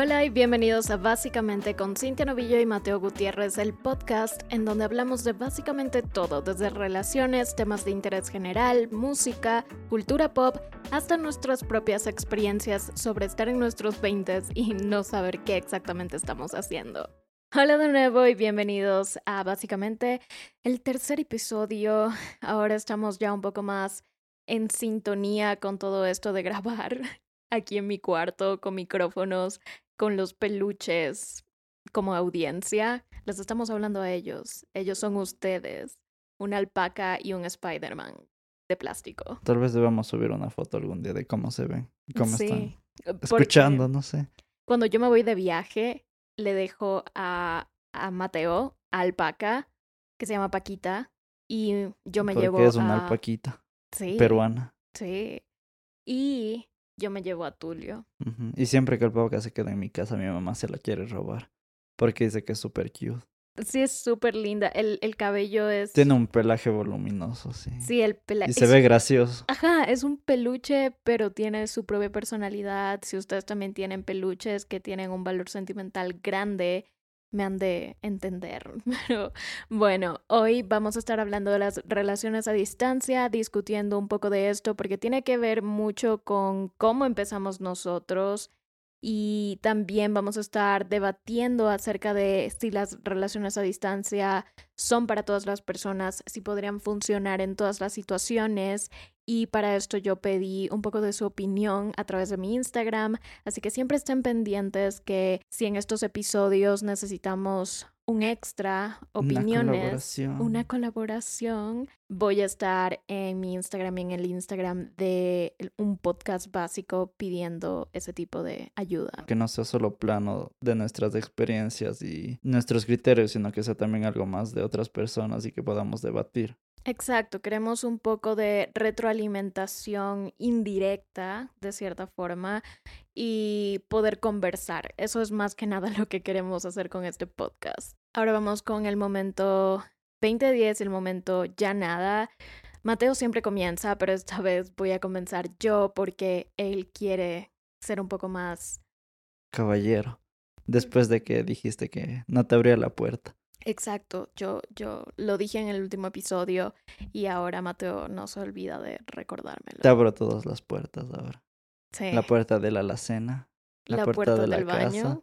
Hola y bienvenidos a Básicamente con Cintia Novillo y Mateo Gutiérrez, el podcast en donde hablamos de básicamente todo, desde relaciones, temas de interés general, música, cultura pop, hasta nuestras propias experiencias sobre estar en nuestros 20 y no saber qué exactamente estamos haciendo. Hola de nuevo y bienvenidos a básicamente el tercer episodio. Ahora estamos ya un poco más en sintonía con todo esto de grabar aquí en mi cuarto con micrófonos con los peluches como audiencia, les estamos hablando a ellos. Ellos son ustedes, una alpaca y un Spider-Man de plástico. Tal vez debamos subir una foto algún día de cómo se ven, cómo están escuchando, no sé. Cuando yo me voy de viaje, le dejo a, a Mateo, a alpaca, que se llama Paquita, y yo me llevo es una alpaquita sí, peruana. Sí. Y yo me llevo a Tulio. Y siempre que el pavo se queda en mi casa, mi mamá se la quiere robar. Porque dice que es súper cute. Sí, es súper linda. El, el cabello es. Tiene un pelaje voluminoso, sí. Sí, el pelaje. Y se ve gracioso. Ajá, es un peluche, pero tiene su propia personalidad. Si ustedes también tienen peluches que tienen un valor sentimental grande, me han de entender. Pero bueno, hoy vamos a estar hablando de las relaciones a distancia, discutiendo un poco de esto, porque tiene que ver mucho con cómo empezamos nosotros y también vamos a estar debatiendo acerca de si las relaciones a distancia son para todas las personas, si podrían funcionar en todas las situaciones y para esto yo pedí un poco de su opinión a través de mi Instagram, así que siempre estén pendientes que si en estos episodios necesitamos un extra, opiniones, una colaboración. Voy a estar en mi Instagram y en el Instagram de un podcast básico pidiendo ese tipo de ayuda. Que no sea solo plano de nuestras experiencias y nuestros criterios, sino que sea también algo más de otras personas y que podamos debatir. Exacto, queremos un poco de retroalimentación indirecta, de cierta forma, y poder conversar. Eso es más que nada lo que queremos hacer con este podcast. Ahora vamos con el momento 2010, el momento ya nada. Mateo siempre comienza, pero esta vez voy a comenzar yo porque él quiere ser un poco más... Caballero, después de que dijiste que no te abría la puerta. Exacto, yo, yo lo dije en el último episodio y ahora Mateo no se olvida de recordármelo. Te abro todas las puertas ahora. Sí. La puerta de la alacena, la, puerta, de la casa,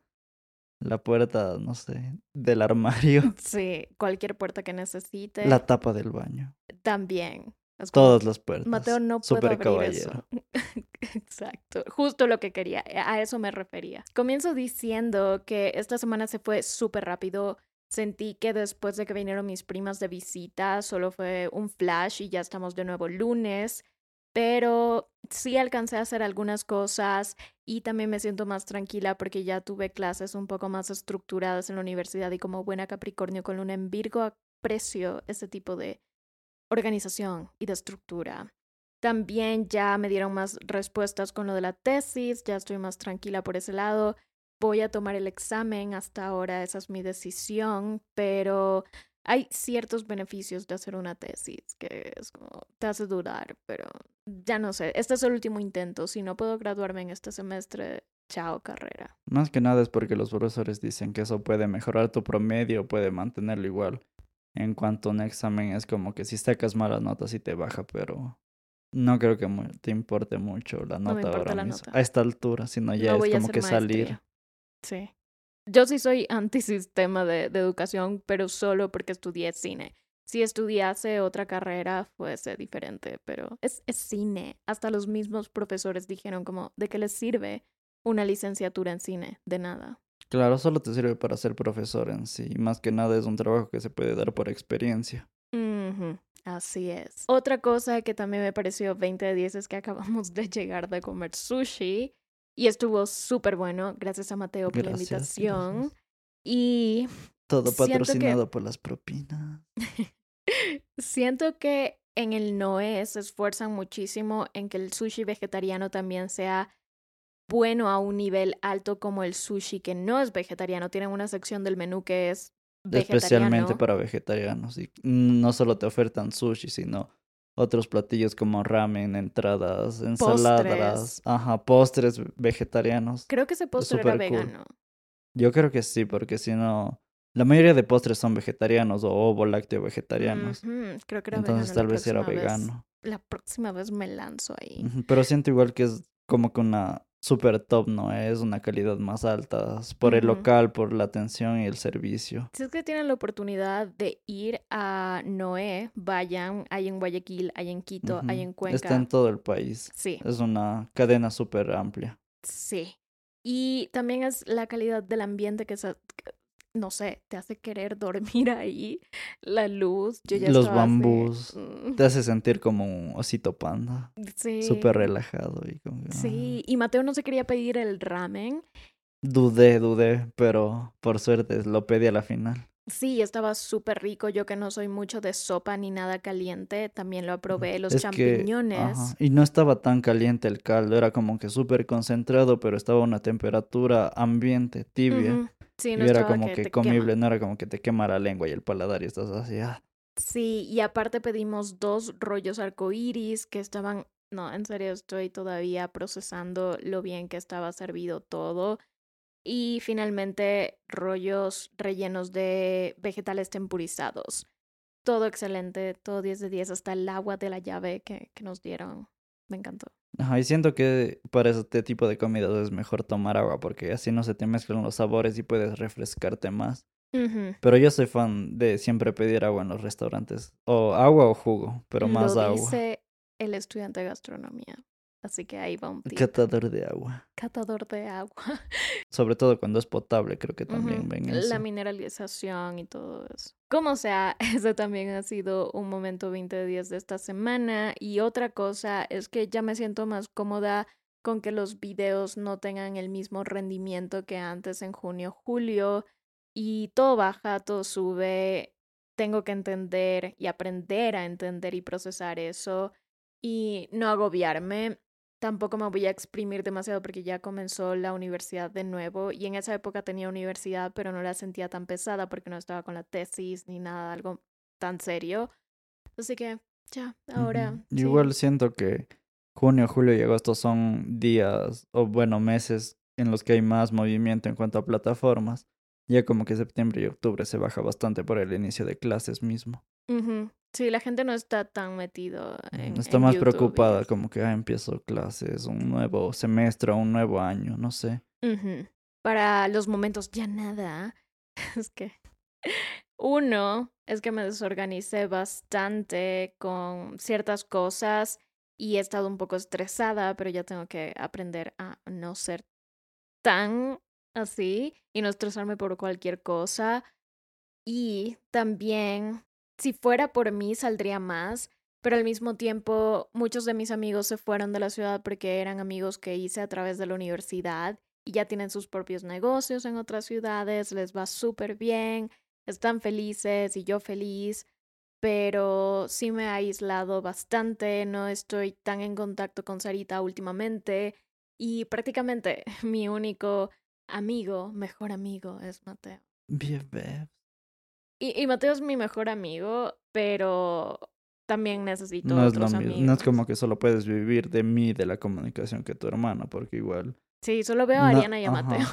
la puerta, no sé, del armario. Sí, cualquier puerta que necesite. La tapa del baño. También. Todas las puertas. Mateo no puede abrir caballero. eso. Exacto, justo lo que quería, a eso me refería. Comienzo diciendo que esta semana se fue súper rápido. Sentí que después de que vinieron mis primas de visita, solo fue un flash y ya estamos de nuevo lunes, pero sí alcancé a hacer algunas cosas y también me siento más tranquila porque ya tuve clases un poco más estructuradas en la universidad y como buena Capricornio con luna en Virgo aprecio ese tipo de organización y de estructura. También ya me dieron más respuestas con lo de la tesis, ya estoy más tranquila por ese lado voy a tomar el examen, hasta ahora esa es mi decisión, pero hay ciertos beneficios de hacer una tesis que es como, te hace dudar, pero ya no sé, este es el último intento, si no puedo graduarme en este semestre, chao carrera. Más que nada es porque los profesores dicen que eso puede mejorar tu promedio, puede mantenerlo igual. En cuanto a un examen es como que si sacas malas notas y te baja, pero no creo que te importe mucho la nota ahora mismo. A esta altura, sino ya es como que salir. Sí. Yo sí soy antisistema de, de educación, pero solo porque estudié cine. Si estudiase otra carrera fuese diferente, pero es, es cine. Hasta los mismos profesores dijeron como, ¿de qué les sirve una licenciatura en cine? De nada. Claro, solo te sirve para ser profesor en sí. Más que nada es un trabajo que se puede dar por experiencia. Así es. Otra cosa que también me pareció 20 de 10 es que acabamos de llegar de comer sushi y estuvo súper bueno. Gracias a Mateo por la invitación. Y. Todo patrocinado por las propinas. siento que en el Noé se esfuerzan muchísimo en que el sushi vegetariano también sea bueno a un nivel alto como el sushi que no es vegetariano. Tienen una sección del menú que es vegetariano. Especialmente para vegetarianos. Y no solo te ofertan sushi, sino otros platillos como ramen, entradas, ensaladas, ajá, postres vegetarianos. Creo que ese postre era vegano. Yo creo que sí, porque si no, la mayoría de postres son vegetarianos o ovo lácteo vegetarianos. Creo que era Entonces tal vez era vegano. La próxima vez me lanzo ahí. Pero siento igual que es como que una super top, ¿no? Es una calidad más alta por el local, por la atención y el servicio. Si es que tienen la oportunidad de ir a Noé, vayan, hay en Guayaquil, hay en Quito, hay en Cuenca. Está en todo el país. Sí. Es una cadena súper amplia. Sí. Y también es la calidad del ambiente que, se, no sé, te hace querer dormir ahí, la luz, yo ya Los bambús, mm. te hace sentir como un osito panda. Sí. Súper relajado. Y como... Sí, y Mateo no se quería pedir el ramen. Dudé, dudé, pero por suerte lo pedí a la final. Sí, estaba súper rico. Yo que no soy mucho de sopa ni nada caliente, también lo aprobé. Los champiñones. Y no estaba tan caliente el caldo, era como que súper concentrado, pero estaba a una temperatura ambiente, tibia. Sí, no y era como que, comible, no era como que te quema la lengua y el paladar y estás así. Ah. Sí, y aparte pedimos dos rollos arcoíris que estaban. No, en serio, estoy todavía procesando lo bien que estaba servido todo. Y finalmente, rollos rellenos de vegetales tempurizados. Todo excelente, todo 10 de 10, hasta el agua de la llave que, que nos dieron. Me encantó. Ajá, y siento que para este tipo de comidas es mejor tomar agua porque así no se te mezclan los sabores y puedes refrescarte más. Pero yo soy fan de siempre pedir agua en los restaurantes. O agua o jugo, pero más agua. Dice el estudiante de gastronomía. Así que ahí va un tip. Catador de agua. Catador de agua. Sobre todo cuando es potable, creo que también ven eso. La mineralización y todo eso. Como sea, ese también ha sido un momento 20 de 10 de esta semana. Y otra cosa es que ya me siento más cómoda con que los videos no tengan el mismo rendimiento que antes en junio, julio. Y todo baja, todo sube. Tengo que entender y aprender a entender y procesar eso y no agobiarme tampoco me voy a exprimir demasiado porque ya comenzó la universidad de nuevo y en esa época tenía universidad pero no la sentía tan pesada porque no estaba con la tesis ni nada, algo tan serio. Así que ya, ahora... Igual siento que junio, julio y agosto son días o bueno, meses en los que hay más movimiento en cuanto a plataformas. Ya como que septiembre y octubre se baja bastante por el inicio de clases mismo. Sí, la gente no está tan metido en. Está más preocupada, como que ah, empiezo clases, un nuevo semestre, un nuevo año, no sé. Para los momentos ya nada. Es que. Uno, es que me desorganicé bastante con ciertas cosas y he estado un poco estresada, pero ya tengo que aprender a no ser tan así y no estresarme por cualquier cosa. Y también si fuera por mí saldría más, pero al mismo tiempo muchos de mis amigos se fueron de la ciudad porque eran amigos que hice a través de la universidad y ya tienen sus propios negocios en otras ciudades, les va súper bien, están felices y yo feliz, pero sí me ha aislado bastante, no estoy tan en contacto con Sarita últimamente y prácticamente mi único amigo, mejor amigo es Mateo. Y, Mateo es mi mejor amigo, pero también necesito no otros es amigos. No es como que solo puedes vivir de mí, de la comunicación que tu hermano, porque igual... Sí, solo veo a Ariana y a Mateo.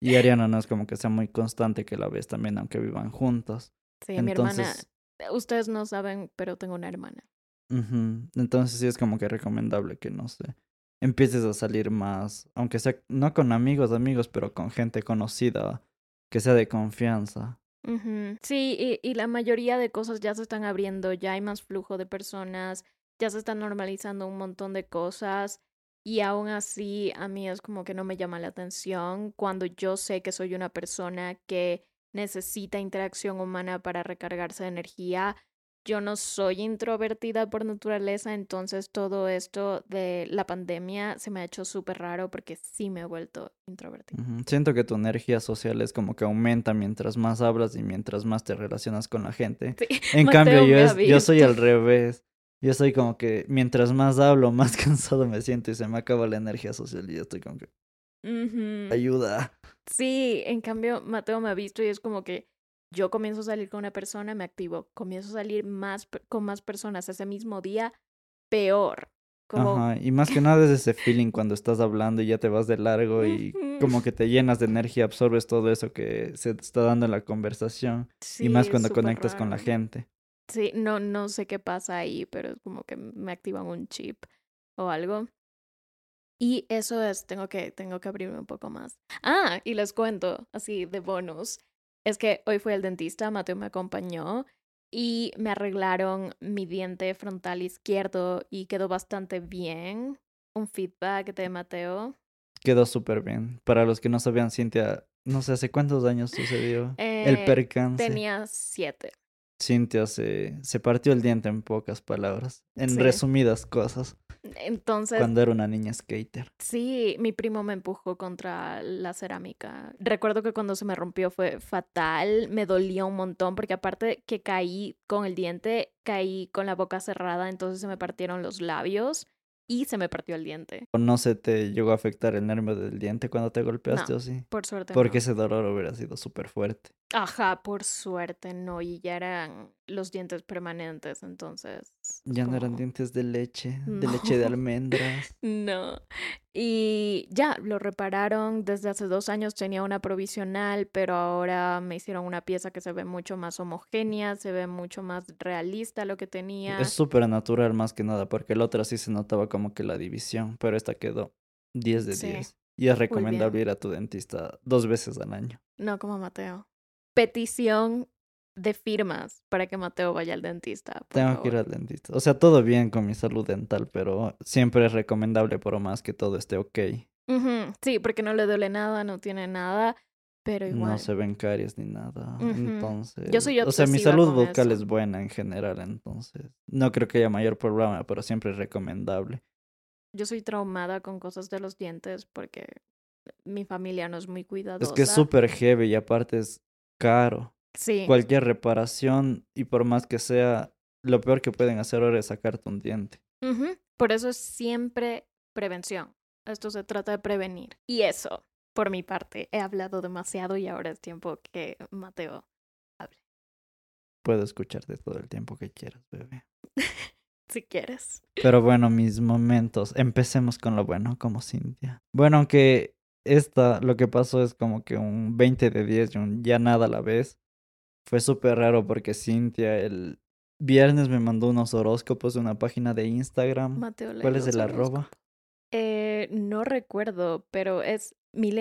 Y Ariana no es como que sea muy constante que la ves también, aunque vivan juntos. Sí, mi hermana... Ustedes no saben, pero tengo una hermana. Entonces sí es como que recomendable que, no sé, empieces a salir más, aunque sea no con amigos, amigos, pero con gente conocida, que sea de confianza. Sí, y, y, la mayoría de cosas ya se están abriendo, ya hay más flujo de personas, ya se están normalizando un montón de cosas y aún así a mí es como que no me llama la atención cuando yo sé que soy una persona que necesita interacción humana para recargarse de energía, yo no soy introvertida por naturaleza, entonces todo esto de la pandemia se me ha hecho súper raro porque sí me he vuelto introvertida. Siento que tu energía social es como que aumenta mientras más hablas y mientras más te relacionas con la gente. En cambio, yo, yo soy al revés. Yo soy como que mientras más hablo, más cansado me siento y se me acaba la energía social y yo estoy como que... Ayuda. Sí, en cambio, Mateo me ha visto y es como que yo comienzo a salir con una persona, me activo, comienzo a salir más con más personas ese mismo día, peor. Como... Ajá, y más que nada es ese feeling cuando estás hablando y ya te vas de largo y como que te llenas de energía, absorbes todo eso que se te está dando en la conversación. y más cuando conectas con la gente. Sí, no, no sé qué pasa ahí, pero es como que me activan un chip o algo. Y eso es, tengo que, tengo que abrirme un poco más. Ah, y les cuento, así de bonus, es que hoy fui al dentista, Mateo me acompañó y me arreglaron mi diente frontal izquierdo y quedó bastante bien. Un feedback de Mateo. Quedó súper bien. Para los que no sabían, Cintia, no sé hace cuántos años sucedió el eh, percance. Tenía siete. Cintia se, se partió el diente en pocas palabras, en resumidas cosas. Entonces. Cuando era una niña skater. Sí, mi primo me empujó contra la cerámica. Recuerdo que cuando se me rompió fue fatal, me dolía un montón porque aparte que caí con el diente, caí con la boca cerrada, entonces se me partieron los labios y se me partió el diente. ¿No se te llegó a afectar el nervio del diente cuando te golpeaste o sí? Por suerte. Porque ese dolor hubiera sido súper fuerte. Ajá, por suerte no, y ya eran los dientes permanentes, entonces. Ya no eran dientes de leche, de leche de almendras. no. Y ya, lo repararon desde hace dos años, tenía una provisional, pero ahora me hicieron una pieza que se ve mucho más homogénea, se ve mucho más realista lo que tenía. Es súper natural más que nada, porque el otro sí se notaba como que la división, pero esta quedó 10 de 10. Y es recomendable ir a tu dentista dos veces al año. No como Mateo petición de firmas para que Mateo vaya al dentista. Tengo que ir al dentista. O sea, todo bien con mi salud dental, pero siempre es recomendable por más que todo esté ok. Sí, porque no le duele nada, no tiene nada, pero igual. No se ven caries ni nada. Entonces. Yo soy O sea, mi salud vocal es buena en general, entonces. No creo que haya mayor problema, pero siempre es recomendable. Yo soy traumada con cosas de los dientes porque mi familia no es muy cuidadosa. Es que es súper heavy y aparte es caro. Sí. Cualquier reparación y por más que sea, lo peor que pueden hacer ahora es sacarte un diente. Por eso es siempre prevención. Esto se trata de prevenir. Y eso, por mi parte, he hablado demasiado y ahora es tiempo que Mateo hable. Puedo escucharte todo el tiempo que quieras, bebé. si quieres. Pero bueno, mis momentos. Empecemos con lo bueno, como Cintia. Bueno, aunque esta, lo que pasó es como que un 20 de 10 y un ya nada a la vez. Fue súper raro porque Cintia el viernes me mandó unos horóscopos de una página de Instagram. ¿Cuál es el arroba? Eh, no recuerdo, pero es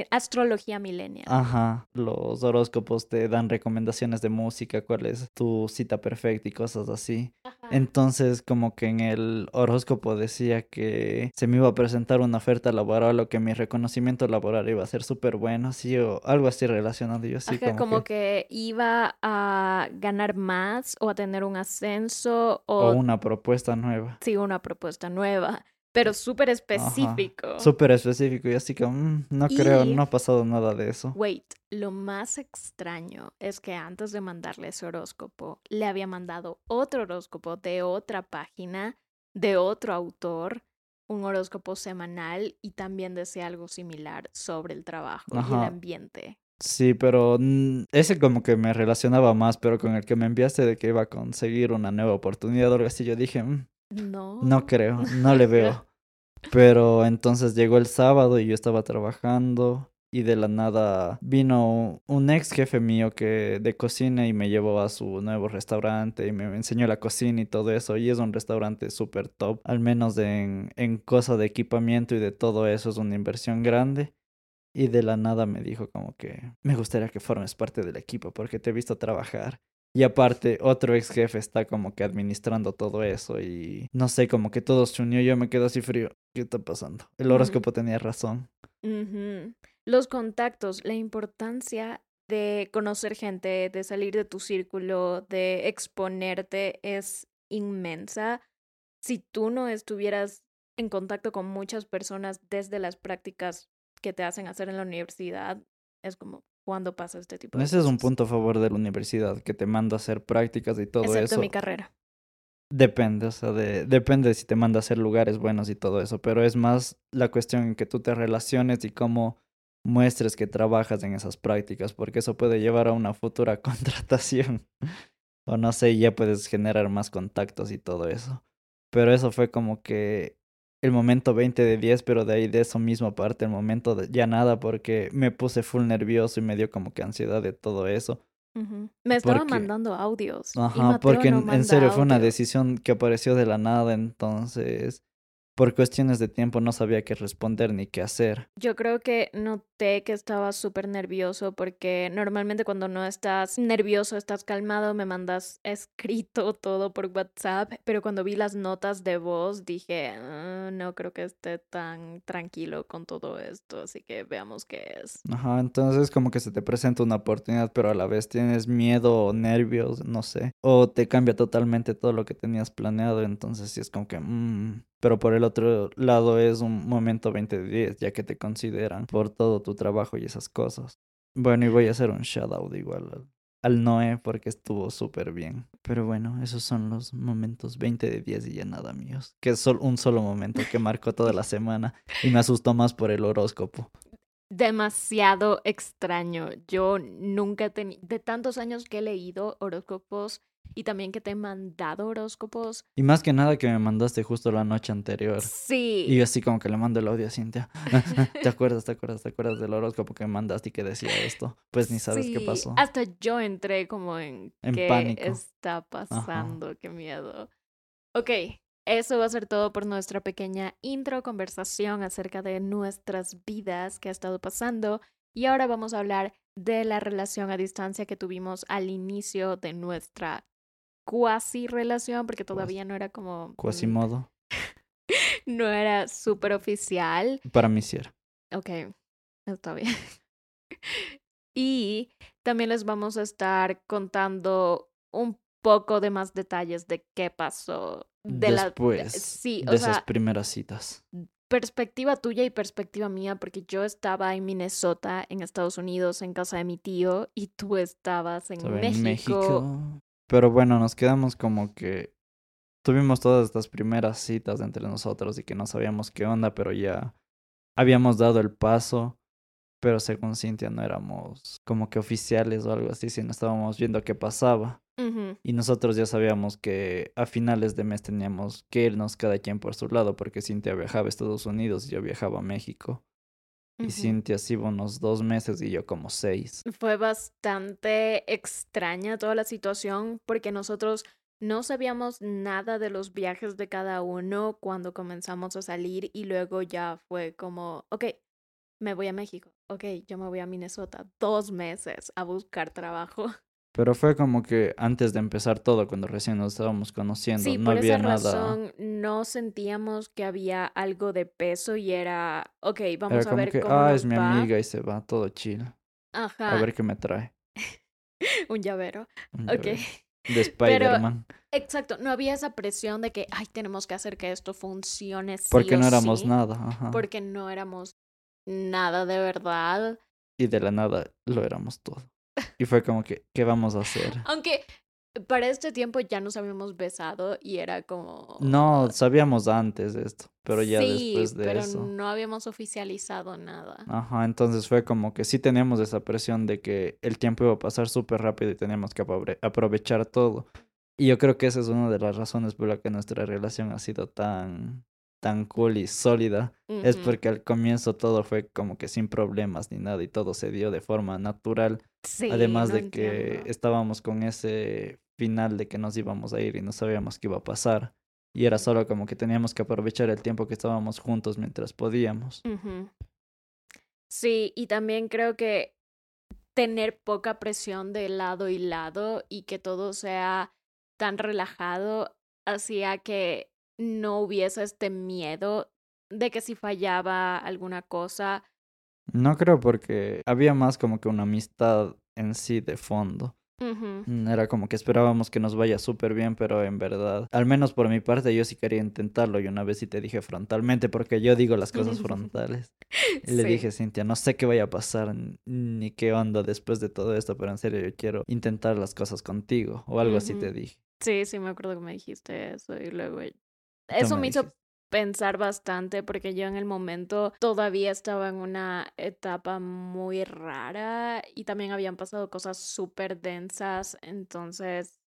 astrología milenial. Ajá, los horóscopos te dan recomendaciones de música, cuál es tu cita perfecta y cosas así. Entonces, como que en el horóscopo decía que se me iba a presentar una oferta laboral o que mi reconocimiento laboral iba a ser súper bueno, así o algo así relacionado. Yo sí como, que... iba a ganar más o a tener un ascenso o... o una propuesta nueva. Sí, una propuesta nueva pero súper específico. Súper específico y así que mm, no creo, no ha pasado nada de eso. Wait, lo más extraño es que antes de mandarle ese horóscopo, le había mandado otro horóscopo de otra página, de otro autor, un horóscopo semanal y también decía algo similar sobre el trabajo y el ambiente. Sí, pero ese como que me relacionaba más, pero con el que me enviaste de que iba a conseguir una nueva oportunidad o algo así, yo dije, mm, no. No creo, no le veo. Pero entonces llegó el sábado y yo estaba trabajando y de la nada vino un ex jefe mío que de cocina y me llevó a su nuevo restaurante y me enseñó la cocina y todo eso y es un restaurante súper top, al menos en, en cosa de equipamiento y de todo eso es una inversión grande. Y de la nada me dijo como que me gustaría que formes parte del equipo porque te he visto trabajar y aparte, otro ex jefe está como que administrando todo eso y no sé, como que todo se unió. Yo me quedo así frío. ¿Qué está pasando? El horóscopo tenía razón. Los contactos, la importancia de conocer gente, de salir de tu círculo, de exponerte es inmensa. Si tú no estuvieras en contacto con muchas personas desde las prácticas que te hacen hacer en la universidad, es como cuando pasa este tipo de Ese es un punto a favor de la universidad, que te manda a hacer prácticas y todo Excepto eso. mi carrera. Depende, o sea, de, depende si te manda a hacer lugares buenos y todo eso, pero es más la cuestión en que tú te relaciones y cómo muestres que trabajas en esas prácticas, porque eso puede llevar a una futura contratación. o no sé, ya puedes generar más contactos y todo eso. Pero eso fue como que el momento 20 de 10, pero de ahí de eso mismo aparte el momento de ya nada porque me puse full nervioso y me dio como que ansiedad de todo eso. Me estaban mandando audios. Ajá, porque en, serio fue una decisión que apareció de la nada, entonces por cuestiones de tiempo no sabía qué responder ni qué hacer. Yo creo que noté que estaba súper nervioso porque normalmente cuando no estás nervioso, estás calmado, me mandas escrito todo por WhatsApp, pero cuando vi las notas de voz dije, ah, no creo que esté tan tranquilo con todo esto, así que veamos qué es. Ajá, entonces como que se te presenta una oportunidad, pero a la vez tienes miedo o nervios, no sé, o te cambia totalmente todo lo que tenías planeado, entonces sí es como que... Mmm, pero por el otro lado es un momento 20 de 10, ya que te consideran por todo tu trabajo y esas cosas. Bueno, y voy a hacer un shout out igual al, Noé porque estuvo súper bien. Pero bueno, esos son los momentos 20 de 10 y ya nada míos. Que es solo un solo momento que marcó toda la semana y me asustó más por el horóscopo demasiado extraño. Yo nunca tenía, de tantos años que he leído horóscopos y también que te he mandado horóscopos. Y más que nada que me mandaste justo la noche anterior. Sí. Y yo así como que le mando el audio a Cintia. ¿Te acuerdas, te acuerdas, te acuerdas del horóscopo que me mandaste y que decía esto? Pues ni sabes qué pasó. Hasta yo entré como en, en qué pánico. está pasando, qué miedo. Ok, eso va a ser todo por nuestra pequeña intro conversación acerca de nuestras vidas que ha estado pasando. Y ahora vamos a hablar de la relación a distancia que tuvimos al inicio de nuestra cuasi relación, porque todavía no era como... Cuasi modo. no era súper oficial. Para mí sí era. Ok, está bien. y también les vamos a estar contando un poco de más detalles de qué pasó de Después sí, de esas primeras citas. Perspectiva tuya y perspectiva mía, porque yo estaba en Minnesota, en Estados Unidos, en casa de mi tío, y tú estabas en, México. en México. Pero bueno, nos quedamos como que tuvimos todas estas primeras citas entre nosotros y que no sabíamos qué onda, pero ya habíamos dado el paso pero según Cintia no éramos como que oficiales o algo así, sino estábamos viendo qué pasaba. Y nosotros ya sabíamos que a finales de mes teníamos que irnos cada quien por su lado, porque Cintia viajaba a Estados Unidos y yo viajaba a México. Y Cintia sí unos dos meses y yo como seis. Fue bastante extraña toda la situación porque nosotros no sabíamos nada de los viajes de cada uno cuando comenzamos a salir y luego ya fue como, ok, me voy a México, ok, yo me voy a Minnesota dos meses a buscar trabajo. Pero fue como que antes de empezar todo, cuando recién nos estábamos conociendo, sí, no por había esa nada. Razón, no sentíamos que había algo de peso y era, ok, vamos a ver que, cómo ah, es mi amiga y se va, todo chill. Ajá. A ver qué me trae. Un llavero. Un ok. De Spider-Man. Exacto, no había esa presión de que, ay, tenemos que hacer que esto funcione. Sí Porque no éramos sí, nada. Ajá. Porque no éramos nada de verdad. Y de la nada lo éramos todo. Y fue como que, ¿qué vamos a hacer? Aunque para este tiempo ya nos habíamos besado y era como... No, sabíamos antes de esto, pero ya después de pero eso. no habíamos oficializado nada. Ajá, entonces fue como que sí teníamos esa presión de que el tiempo iba a pasar súper rápido y teníamos que aprovechar todo. Y yo creo que esa es una de las razones por la que nuestra relación ha sido tan tan cool y sólida es porque al comienzo todo fue como que sin problemas ni nada y todo se dio de forma natural. Además de que estábamos con ese final de que nos íbamos a ir y no sabíamos qué iba a pasar. Y era solo como que teníamos que aprovechar el tiempo que estábamos juntos mientras podíamos. Sí, y también creo que tener poca presión de lado y lado y que todo sea tan relajado hacía que no hubiese este miedo de que si fallaba alguna cosa. No creo porque había más como que una amistad en sí de fondo. Mm, era como que esperábamos que nos vaya súper bien, pero en verdad, al menos por mi parte, yo sí quería intentarlo y una vez sí te dije frontalmente, porque yo digo las cosas frontales. Y le dije, Cintia, no sé qué vaya a pasar ni qué onda después de todo esto, pero en serio yo quiero intentar las cosas contigo o algo así te dije. Sí, sí, me acuerdo que me dijiste eso y luego eso me hizo pensar bastante porque yo en el momento todavía estaba en una etapa muy rara y también habían pasado cosas súper densas, entonces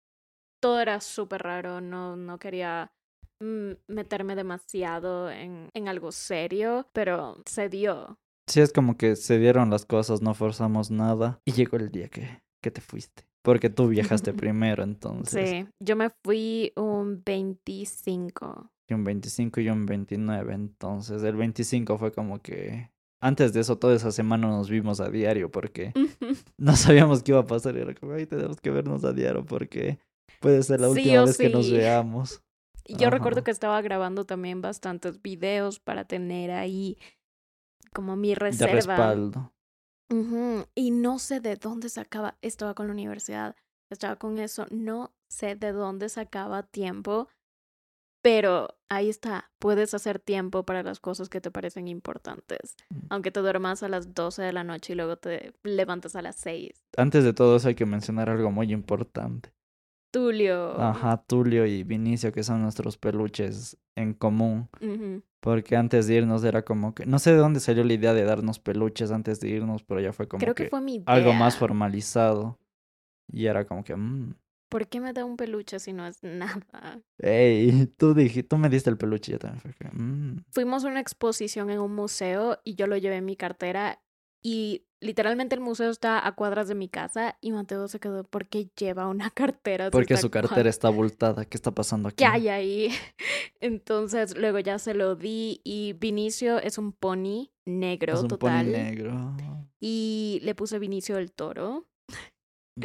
todo era súper raro, no, no quería mm, meterme demasiado en, en algo serio, pero se dio. Sí, es como que se dieron las cosas, no forzamos nada y llegó el día que, que te fuiste. Porque tú viajaste primero, entonces. Sí, yo me fui un 25. Y un 25 y un 29, entonces el 25 fue como que... Antes de eso, toda esa semana nos vimos a diario porque no sabíamos qué iba a pasar. Era como, ay, tenemos que vernos a diario porque puede ser la última vez que nos veamos. Yo recuerdo que estaba grabando también bastantes videos para tener ahí como mi De reserva. Y no sé de dónde sacaba, estaba con la universidad, estaba con eso, no sé de dónde sacaba tiempo, pero ahí está, puedes hacer tiempo para las cosas que te parecen importantes, Mm. aunque te duermas a las 12 de la noche y luego te levantas a las 6. Antes de todo eso hay que mencionar algo muy importante. Tulio. Ajá, Tulio y Vinicio, que son nuestros peluches en común. Porque antes de irnos era como que... No sé de dónde salió la idea de darnos peluches antes de irnos, pero ya fue como Creo que, que fue mi idea. algo más formalizado. Y era como que... mm, ¿Por qué me da un peluche si no es nada? Ey, tú dije, tú me diste el peluche y yo también fue que... mm. Fuimos a una exposición en un museo y yo lo llevé en mi cartera y literalmente el museo está a cuadras de mi casa y Mateo se quedó porque lleva una cartera. Porque su cartera está abultada. ¿Qué está pasando aquí? ¿Qué hay ahí? Entonces luego ya se lo di y Vinicio es un pony negro Es un total pony negro. y le puse Vinicio el toro.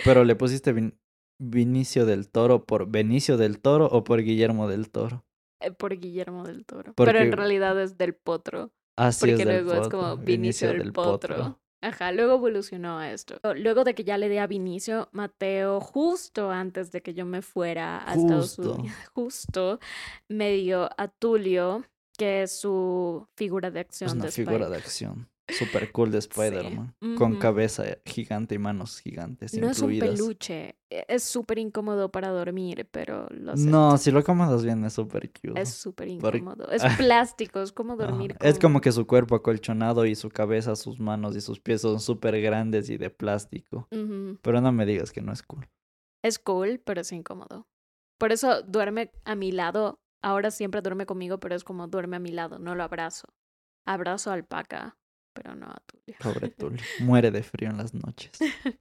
Pero le pusiste Vin- Vinicio del Toro por Benicio del Toro o por Guillermo del Toro. eh, Por Guillermo del Toro. Porque- Pero en realidad es del potro. Así Porque es del luego es como Vinicio del Potro. Ajá, luego evolucionó a esto. Luego de que ya le di a Vinicio, Mateo, justo antes de que yo me fuera a Estados. Unidos, justo, me dio a Tulio, que es su figura de acción Es una de figura de acción. Super cool de Spider-Man. Con cabeza gigante y manos gigantes No es un incluidas. peluche, e- es súper incómodo para dormir, pero lo sé. No, si lo acomodas bien es súper cute. Es súper incómodo. Es plástico, es como dormir Es como que su cuerpo acolchonado y su cabeza, sus manos y sus pies son súper grandes y de plástico. Pero no me digas que no es cool. Es cool, pero es incómodo. Por eso duerme a mi lado. Ahora siempre duerme conmigo, pero es como duerme a mi lado, no lo abrazo. Abrazo a alpaca, pero no a Tulio. Pobre Tulio. Muere de frío en las noches.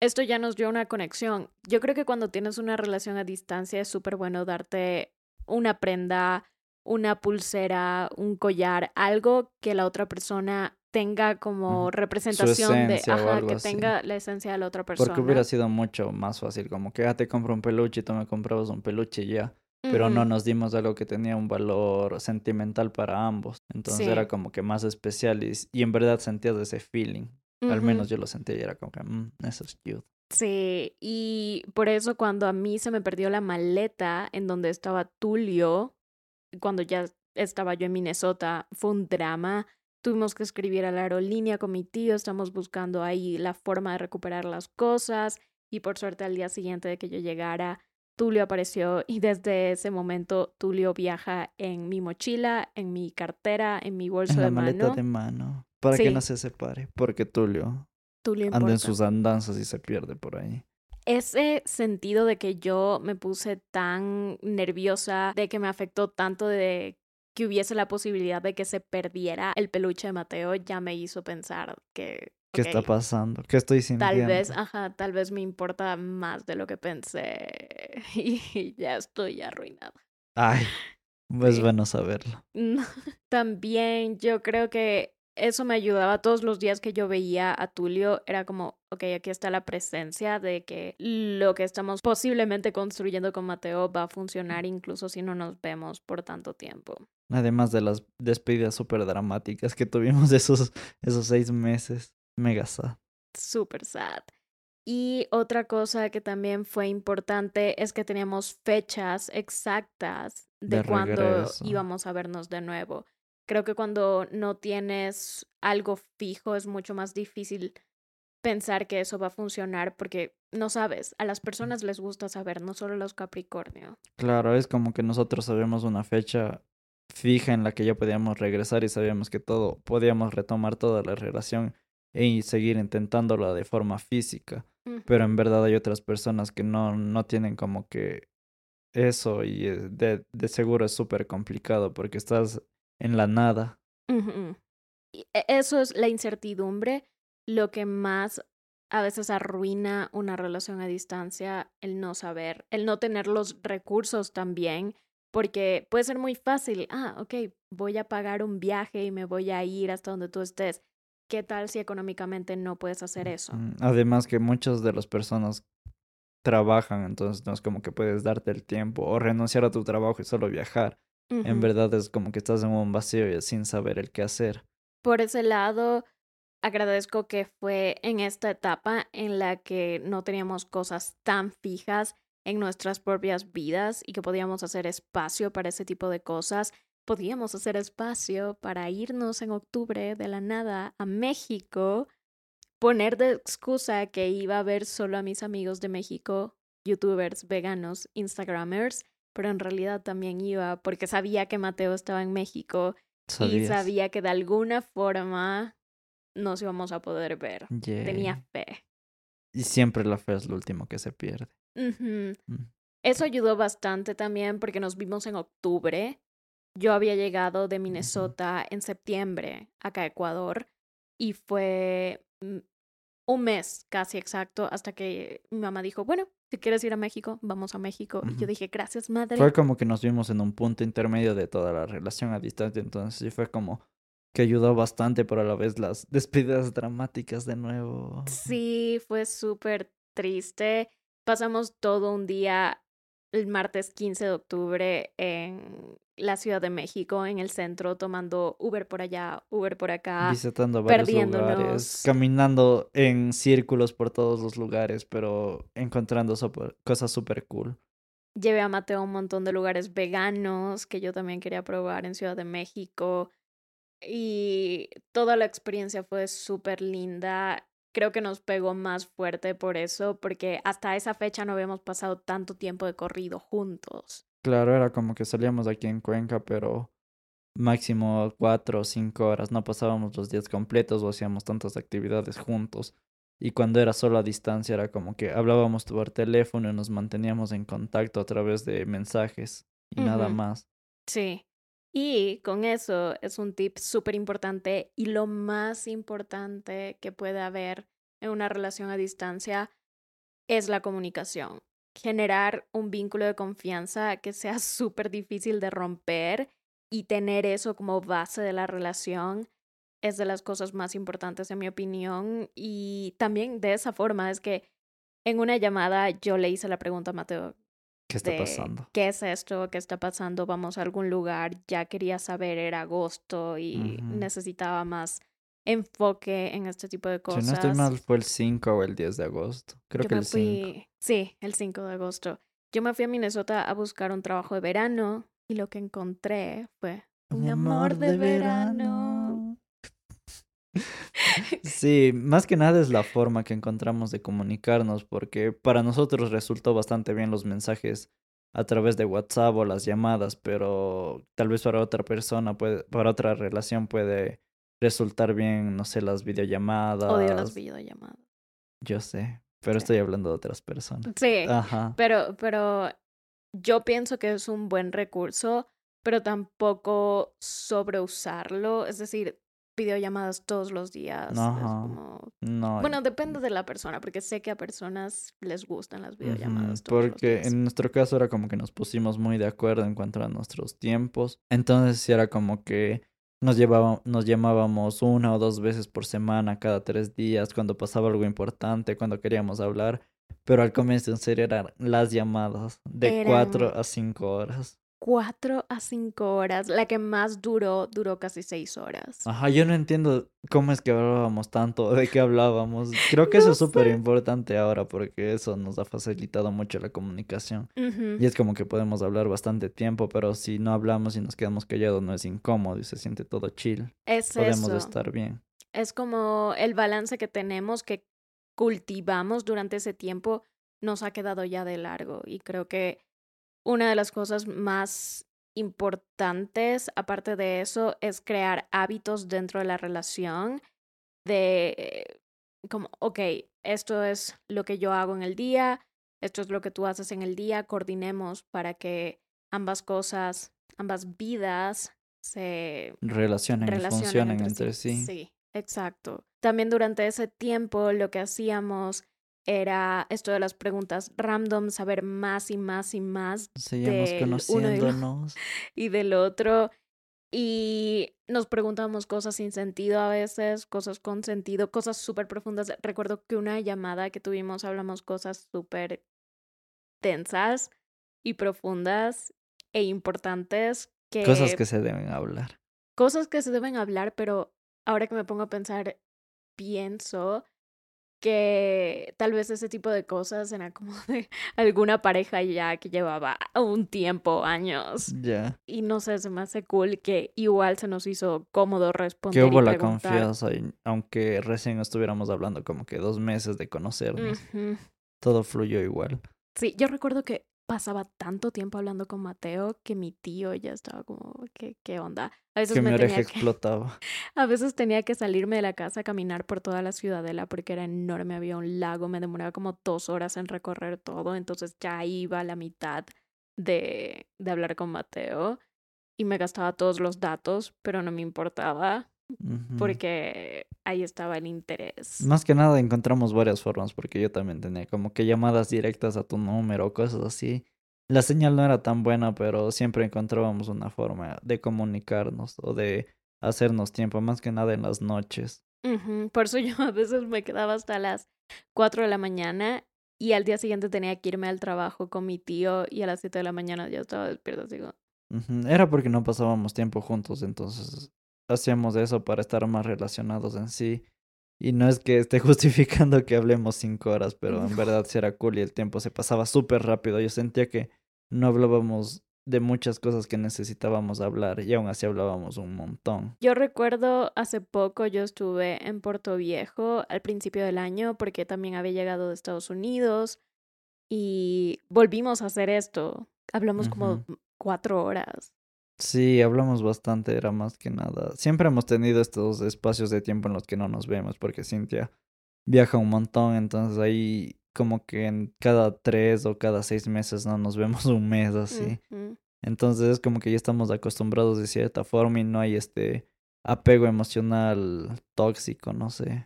Esto ya nos dio una conexión. Yo creo que cuando tienes una relación a distancia es súper bueno darte una prenda, una pulsera, un collar, algo que la otra persona tenga como representación de, ajá, que así. tenga la esencia de la otra persona. Porque hubiera sido mucho más fácil, como que ya te compro un peluche y tú me comprabas un peluche y ya. Pero no nos dimos algo que tenía un valor sentimental para ambos. Entonces Sí. era como que más especial y, y en verdad sentías ese feeling. Al menos yo lo sentía y era como que, "Mm, eso es cute. Sí, y por eso cuando a mí se me perdió la maleta en donde estaba Tulio, cuando ya estaba yo en Minnesota, fue un drama. Tuvimos que escribir a la aerolínea con mi tío, estamos buscando ahí la forma de recuperar las cosas y por suerte al día siguiente de que yo llegara, Tulio apareció y desde ese momento Tulio viaja en mi mochila, en mi cartera, en mi bolso En la de maleta mano. de mano. Para que no se separe. Porque Tulio Tulio anda en sus andanzas y se pierde por ahí. ese sentido de que yo me puse tan nerviosa, de que me afectó tanto de que hubiese la posibilidad de que se perdiera el peluche de Mateo, ya me hizo pensar que ¿Qué está pasando? ¿Qué estoy sintiendo? tal vez, ajá, tal vez me importa más de lo que pensé y ya estoy arruinada. Ay, pues Sí. bueno saberlo. También yo creo que eso me ayudaba todos los días que yo veía a Tulio. Era como, ok, aquí está la presencia de que lo que estamos posiblemente construyendo con Mateo va a funcionar incluso si no nos vemos por tanto tiempo. Además de las despedidas súper dramáticas que tuvimos esos, esos seis meses. Mega sad. Súper sad. Y otra cosa que también fue importante es que teníamos fechas exactas de, De cuándo regreso. íbamos a vernos de nuevo. Creo que cuando no tienes algo fijo es mucho más difícil pensar que eso va a funcionar porque no sabes, a las personas les gusta saber, no solo los Capricornio. Claro, es como que nosotros sabemos una fecha fija en la que ya podíamos regresar y sabíamos que todo, podíamos retomar toda la relación y seguir intentándola de forma física. Pero en verdad hay otras personas que no, no tienen como que eso y eh, de, de seguro es súper complicado porque estás en la nada. E, eso es la incertidumbre, lo que más a veces arruina una relación a distancia, el no saber, el no tener los recursos también, porque puede ser muy fácil, ah, ok, voy a pagar un viaje y me voy a ir hasta donde tú estés. ¿Qué tal si económicamente no puedes hacer eso? Además que muchas de las personas trabajan, entonces no es como que puedes darte el tiempo o renunciar a tu trabajo y solo viajar. En verdad es como que estás en un vacío y sin saber el qué hacer. Por ese lado, agradezco que fue en esta etapa en la que no teníamos cosas tan fijas en nuestras propias vidas y que podíamos hacer espacio para ese tipo de cosas. Podíamos hacer espacio para irnos en octubre de la nada a México poner de excusa que iba a ver solo a mis amigos de México, youtubers, veganos, instagramers, pero en realidad también iba porque sabía que Mateo estaba en México y sabía que de alguna forma nos íbamos a poder ver. Tenía fe. Y siempre la fe es lo último que se pierde. Mm. Eso ayudó bastante también porque nos vimos en octubre. Yo había llegado de Minnesota en septiembre acá a Ecuador y fue mm, un mes casi exacto hasta que mi mamá dijo, bueno, si quieres ir a México, vamos a México. Y yo dije, gracias, madre. Fue como que nos vimos en un punto intermedio de toda la relación a distancia, entonces sí fue como que ayudó bastante, pero a la vez las despedidas dramáticas de nuevo. Sí, fue súper triste. Pasamos todo un día el martes 15 de octubre en la Ciudad de México, en el centro, tomando Uber por allá, Uber por acá. Visitando varios lugares, caminando en círculos por todos los lugares, pero encontrando cosas súper cool. Llevé a Mateo a un montón de lugares veganos que yo también quería probar en Ciudad de México. Y toda la experiencia fue súper linda. Creo que nos pegó más fuerte por eso, porque hasta esa fecha no habíamos pasado tanto tiempo de corrido juntos. Claro, era como que salíamos aquí en Cuenca, pero máximo cuatro o cinco horas. No pasábamos los días completos o hacíamos tantas actividades juntos. Y cuando era solo a distancia era como que hablábamos por teléfono y nos manteníamos en contacto a través de mensajes y nada más. Sí. Y con eso es un tip súper importante y lo más importante que puede haber en una relación a distancia es la comunicación generar un vínculo de confianza que sea súper difícil de romper y tener eso como base de la relación es de las cosas más importantes en mi opinión. Y también de esa forma es que en una llamada yo le hice la pregunta a Mateo. ¿Qué está pasando? ¿Qué es esto? ¿Qué está pasando? Vamos a algún lugar. Ya quería saber, era agosto y necesitaba más enfoque en este tipo de cosas. Si no estoy mal, fue el 5 o el 10 de agosto. Creo que el 5. Sí, el 5 de agosto. Yo me fui a Minnesota a buscar un trabajo de verano y lo que encontré fue un, amor, de, verano. sí, más que nada es la forma que encontramos de comunicarnos, porque para nosotros resultó bastante bien los mensajes a través de WhatsApp o las llamadas, pero tal vez para otra persona, puede, para otra relación puede resultar bien, no sé, las videollamadas. Odio las videollamadas. Yo sé, pero estoy hablando de otras personas. Sí, Ajá. Pero, pero yo pienso que es un buen recurso, pero tampoco sobreusarlo. Es decir, videollamadas todos los días. Ajá. No. Bueno, depende de la persona, porque sé que a personas les gustan las videollamadas. porque en nuestro caso era como que nos pusimos muy de acuerdo en cuanto a nuestros tiempos. Entonces era como que nos, nos llamábamos una o dos veces por semana, cada tres días, cuando pasaba algo importante, cuando queríamos hablar. Pero al comienzo en serio eran las llamadas de cuatro a cinco horas. Cuatro a cinco horas. La que más duró, duró casi seis horas. Ajá, yo no entiendo cómo es que hablábamos tanto, de qué hablábamos. Creo que eso es súper importante ahora porque eso nos ha facilitado mucho la comunicación. Y es como que podemos hablar bastante tiempo, pero si no hablamos y nos quedamos callados no es incómodo y se siente todo chill. Es podemos estar bien. Es como el balance que tenemos, que cultivamos durante ese tiempo, nos ha quedado ya de largo. Y creo que una de las cosas más importantes, aparte de eso, es crear hábitos dentro de la relación de como, ok, esto es lo que yo hago en el día, esto es lo que tú haces en el día, coordinemos para que ambas cosas, ambas vidas se relacionen, y funcionen entre, sí. Sí, exacto. También durante ese tiempo lo que hacíamos era esto de las preguntas random, saber más y más y más. Seguíamos conociéndonos. y del otro. Y nos preguntábamos cosas sin sentido a veces, cosas con sentido, cosas súper profundas. Recuerdo que una llamada que tuvimos hablamos cosas súper tensas y profundas e importantes que... Cosas que se deben hablar. Cosas que se deben hablar, pero ahora que me pongo a pensar, pienso que tal vez ese tipo de cosas eran como de alguna pareja ya que llevaba un tiempo, años. Ya. Y no sé, se me hace cool que igual se nos hizo cómodo responder. Que hubo la confianza, y, aunque recién estuviéramos hablando como que dos meses de conocernos, todo fluyó igual. Sí, yo recuerdo que pasaba tanto tiempo hablando con Mateo que mi tío ya estaba como, ¿qué, qué onda? A veces que me mi oreja explotaba. A veces tenía que salirme de la casa a caminar por toda la ciudadela porque era enorme, había un lago, me demoraba como dos horas en recorrer todo, entonces ya iba a la mitad de, de hablar con Mateo y me gastaba todos los datos, pero no me importaba porque ahí estaba el interés. Más que nada encontramos varias formas, porque yo también tenía como que llamadas directas a tu número, cosas así. La señal no era tan buena, pero siempre encontrábamos una forma de comunicarnos o de hacernos tiempo, más que nada en las noches. Por eso yo a veces me quedaba hasta las 4 de la mañana y al día siguiente tenía que irme al trabajo con mi tío y a las 7 de la mañana ya estaba despierta. Digo. Era porque no pasábamos tiempo juntos, entonces hacíamos eso para estar más relacionados en sí. Y no es que esté justificando que hablemos cinco horas, pero en verdad sí era cool y el tiempo se pasaba súper rápido. Yo sentía que no hablábamos de muchas cosas que necesitábamos hablar y aún así hablábamos un montón. Yo recuerdo hace poco yo estuve en Puerto Viejo al principio del año porque también había llegado de Estados Unidos y volvimos a hacer esto. Hablamos como cuatro horas. Sí, hablamos bastante, era más que nada. Siempre hemos tenido estos espacios de tiempo en los que no nos vemos, porque Cintia viaja un montón, entonces ahí como que en cada tres o cada seis meses no nos vemos un mes así. Entonces es como que ya estamos acostumbrados de cierta forma y no hay este apego emocional tóxico, no sé.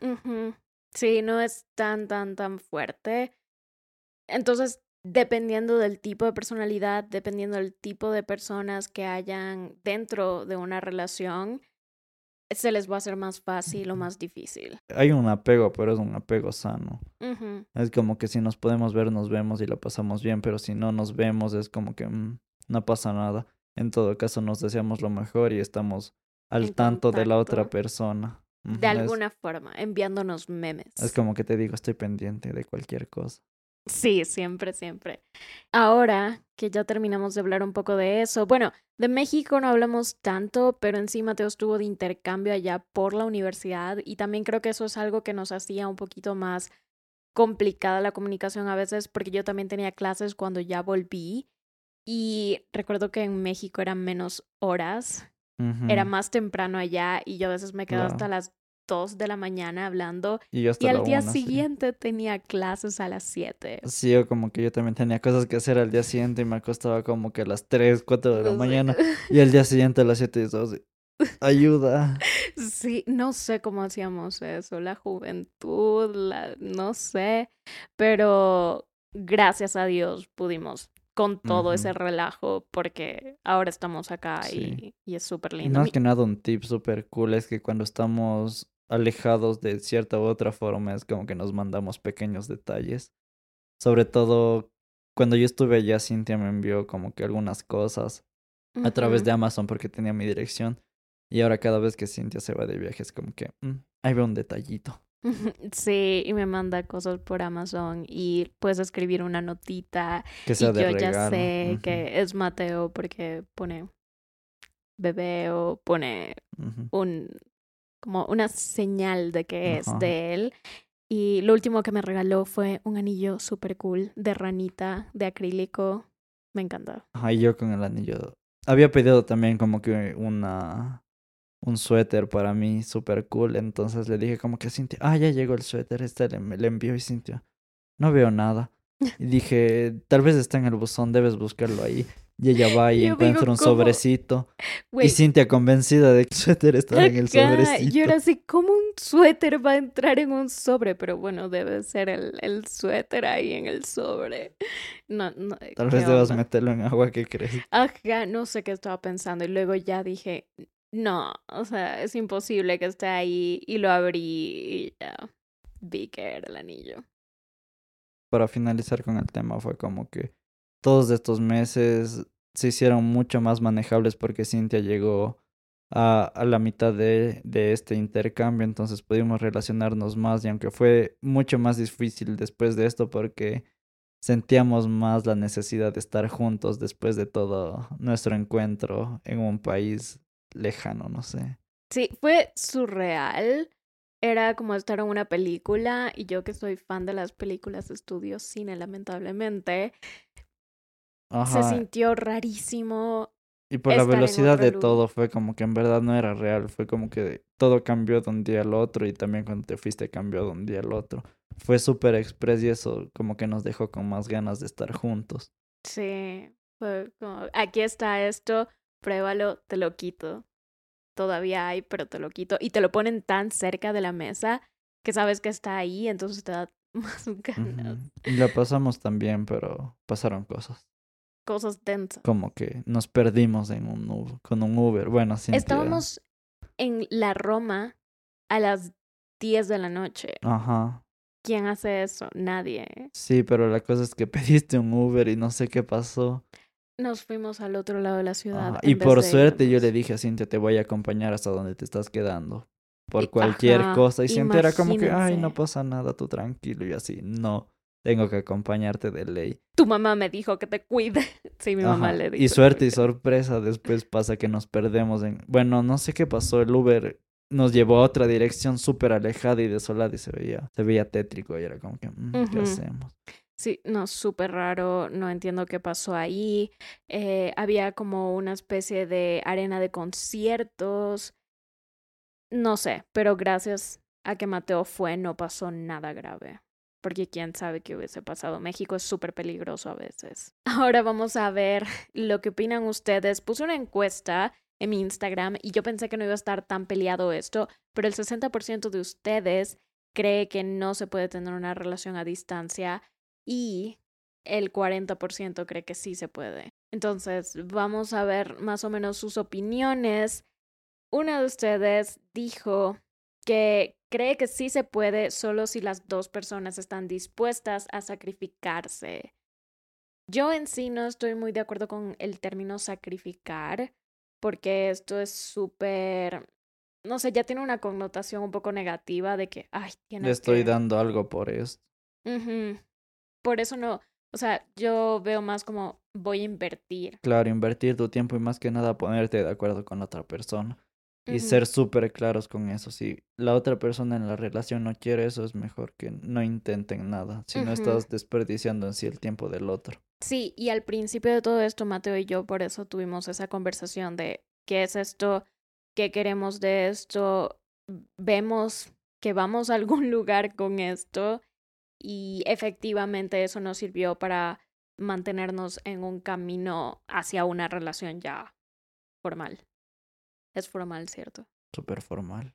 Sí, no es tan, tan, tan fuerte. Entonces dependiendo del tipo de personalidad, dependiendo del tipo de personas que hayan dentro de una relación, se les va a hacer más fácil o más difícil. Hay un apego, pero es un apego sano. Es como que si nos podemos ver, nos vemos y lo pasamos bien, pero si no nos vemos, es como que mm, no pasa nada. En todo caso, nos deseamos lo mejor y estamos al tanto de la otra persona. De alguna forma, enviándonos memes. Es como que te digo, estoy pendiente de cualquier cosa. Sí, siempre, siempre. Ahora que ya terminamos de hablar un poco de eso, bueno, de México no hablamos tanto, pero encima Mateo estuvo de intercambio allá por la universidad y también creo que eso es algo que nos hacía un poquito más complicada la comunicación a veces porque yo también tenía clases cuando ya volví y recuerdo que en México eran menos horas, era más temprano allá y yo a veces me quedaba hasta las 2 de la mañana hablando y, al día siguiente tenía clases a las 7. Sí, o como que yo también tenía cosas que hacer al día siguiente y me acostaba como que a las 3, 4 de la mañana y al día siguiente a las 7 y 2. Ayuda. Sí, no sé cómo hacíamos eso, la juventud, la, no sé, pero gracias a Dios pudimos con todo ese relajo porque ahora estamos acá y, y, es súper lindo. Y más que nada un tip súper cool es que cuando estamos alejados de cierta u otra forma, es como que nos mandamos pequeños detalles. Sobre todo cuando yo estuve allá, Cintia me envió como que algunas cosas a través de Amazon porque tenía mi dirección. Y ahora cada vez que Cintia se va de viaje es como que mm, ahí veo un detallito. Sí, y me manda cosas por Amazon y puedes escribir una notita. Que sea y yo ya sé que es Mateo porque pone bebé o pone un como una señal de que es de él. Y lo último que me regaló fue un anillo súper cool de ranita, de acrílico. Me encantó. Ay, yo con el anillo. Había pedido también como que una un suéter para mí súper cool. Entonces le dije como que a Cintia, ah, ya llegó el suéter, este le, le envió y Cintia, no veo nada. Y dije, tal vez está en el buzón, debes buscarlo ahí. Y ella va y Yo encuentra digo, un ¿cómo? sobrecito. Y Cintia convencida de que el suéter estaba en el sobrecito. Yo era así, ¿cómo un suéter va a entrar en un sobre? Pero bueno, debe ser el, el suéter ahí en el sobre. No, no, Tal ¿qué vez debas meterlo en agua, ¿qué crees? Ajá, no sé qué estaba pensando. Y luego ya dije, no, o sea, es imposible que esté ahí. Y lo abrí y ya vi que era el anillo. Para finalizar con el tema, fue como que todos estos meses se hicieron mucho más manejables porque Cintia llegó a, la mitad de, de este intercambio, entonces pudimos relacionarnos más y aunque fue mucho más difícil después de esto porque sentíamos más la necesidad de estar juntos después de todo nuestro encuentro en un país lejano, no sé. Sí, fue surreal. Era como estar en una película y yo que soy fan de las películas de estudio cine, lamentablemente, se sintió rarísimo. y por la velocidad de todo fue como que en verdad no era real, fue como que todo cambió de un día al otro y también cuando te fuiste cambió de un día al otro. Fue súper express y eso como que nos dejó con más ganas de estar juntos. Sí, fue como, aquí está esto, pruébalo, te lo quito. Todavía hay, pero te lo quito. Y te lo ponen tan cerca de la mesa que sabes que está ahí, entonces te da más ganas. Y la pasamos también, pero pasaron cosas. Cosas densas. Como que nos perdimos en un Uber, con un Uber. Bueno, Cintia. Estábamos en la Roma a las 10 de la noche. Ajá. ¿Quién hace eso? Nadie. Sí, pero la cosa es que pediste un Uber y no sé qué pasó. Nos fuimos al otro lado de la ciudad. Ajá, en Y por suerte yo le dije a Cintia, te voy a acompañar hasta donde te estás quedando. Por cualquier ajá, cosa. Y Cintia era como que, ay, no pasa nada, tú tranquilo. Y así, no, tengo que acompañarte de ley. Tu mamá me dijo que te cuide. Sí, mi mamá le dijo. Y suerte y sorpresa, después pasa que nos perdemos en... Bueno, no sé qué pasó, el Uber nos llevó a otra dirección súper alejada y desolada y se veía, se veía tétrico y era como que, "Mm, ¿qué hacemos? Sí, no, súper raro, no entiendo qué pasó ahí. Eh, había como una especie de arena de conciertos. No sé, pero gracias a que Mateo fue, no pasó nada grave. Porque quién sabe qué hubiese pasado. México es súper peligroso a veces. Ahora vamos a ver lo que opinan ustedes. Puse una encuesta en mi Instagram y yo pensé que no iba a estar tan peleado esto, pero el 60% de ustedes cree que no se puede tener una relación a distancia y el 40% cree que sí se puede. Entonces, vamos a ver más o menos sus opiniones. Una de ustedes dijo que cree que sí se puede solo si las dos personas están dispuestas a sacrificarse. Yo en sí no estoy muy de acuerdo con el término sacrificar, porque esto es súper, no sé, ya tiene una connotación un poco negativa de que, ay, tienes Le estoy que... dando algo por esto. Por eso no, o sea, yo veo más como voy a invertir. Claro, invertir tu tiempo y más que nada ponerte de acuerdo con la otra persona. Y ser súper claros con eso. Si la otra persona en la relación no quiere eso, es mejor que no intenten nada. Si no estás desperdiciando en sí el tiempo del otro. Sí, y al principio de todo esto, Mateo y yo por eso tuvimos esa conversación de qué es esto, qué queremos de esto, vemos que vamos a algún lugar con esto y efectivamente eso nos sirvió para mantenernos en un camino hacia una relación ya formal. Es formal, ¿cierto? Súper formal.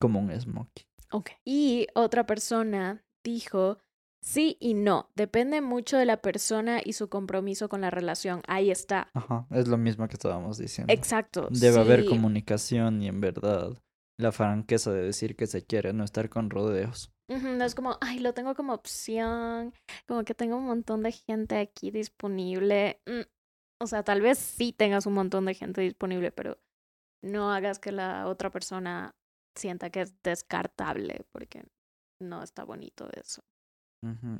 Como un smoky. Ok. Y otra persona dijo, sí y no, depende mucho de la persona y su compromiso con la relación. Ahí está. Ajá, es lo mismo que estábamos diciendo. Exacto. Debe haber comunicación y en verdad la franqueza de decir que se quiere, no estar con rodeos. No es como, ay, lo tengo como opción, como que tengo un montón de gente aquí disponible. Mm, O sea, tal vez sí tengas un montón de gente disponible, pero no hagas que la otra persona sienta que es descartable, porque no está bonito eso.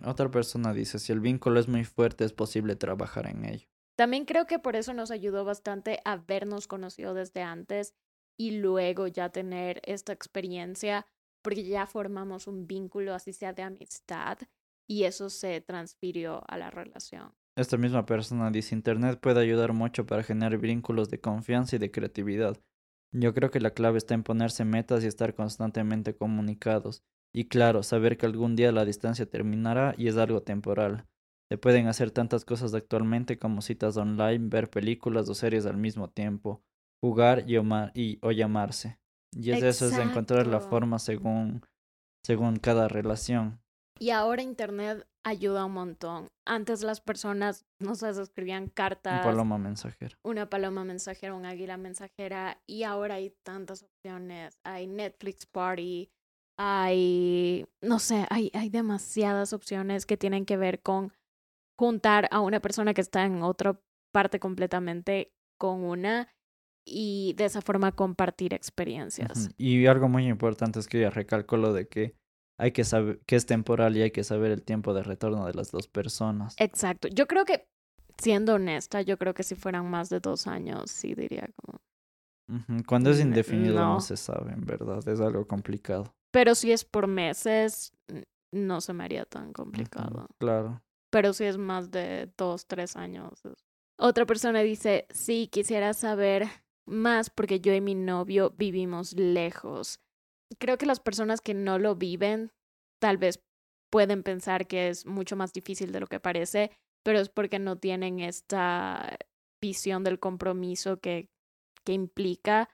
Otra persona dice, si el vínculo es muy fuerte, es posible trabajar en ello. También creo que por eso nos ayudó bastante habernos conocido desde antes y luego ya tener esta experiencia, porque ya formamos un vínculo, así sea de amistad, y eso se transfirió a la relación. Esta misma persona dice, Internet puede ayudar mucho para generar vínculos de confianza y de creatividad. Yo creo que la clave está en ponerse metas y estar constantemente comunicados. Y claro, saber que algún día la distancia terminará y es algo temporal. Se pueden hacer tantas cosas actualmente como citas online, ver películas o series al mismo tiempo, jugar y o, y, o llamarse. Y es eso, es encontrar la forma según, según cada relación. Y ahora Internet ayuda un montón. Antes las personas, no sé, escribían cartas. Una paloma mensajera. Una paloma mensajera, un águila mensajera. Y ahora hay tantas opciones. Hay Netflix Party, hay, no sé, hay, hay demasiadas opciones que tienen que ver con juntar a una persona que está en otra parte completamente con una y de esa forma compartir experiencias. Y algo muy importante es que ya recalco lo de que hay que saber que es temporal y hay que saber el tiempo de retorno de las dos personas. Exacto. Yo creo que, siendo honesta, yo creo que si fueran más de dos años, sí diría como... Cuando es indefinido no. se sabe, en verdad, es algo complicado. Pero si es por meses, no se me haría tan complicado. Claro. Pero si es más de dos, tres años. Otra persona dice, sí, quisiera saber más porque yo y mi novio vivimos lejos creo que las personas que no lo viven tal vez pueden pensar que es mucho más difícil de lo que parece, pero es porque no tienen esta visión del compromiso que, que implica.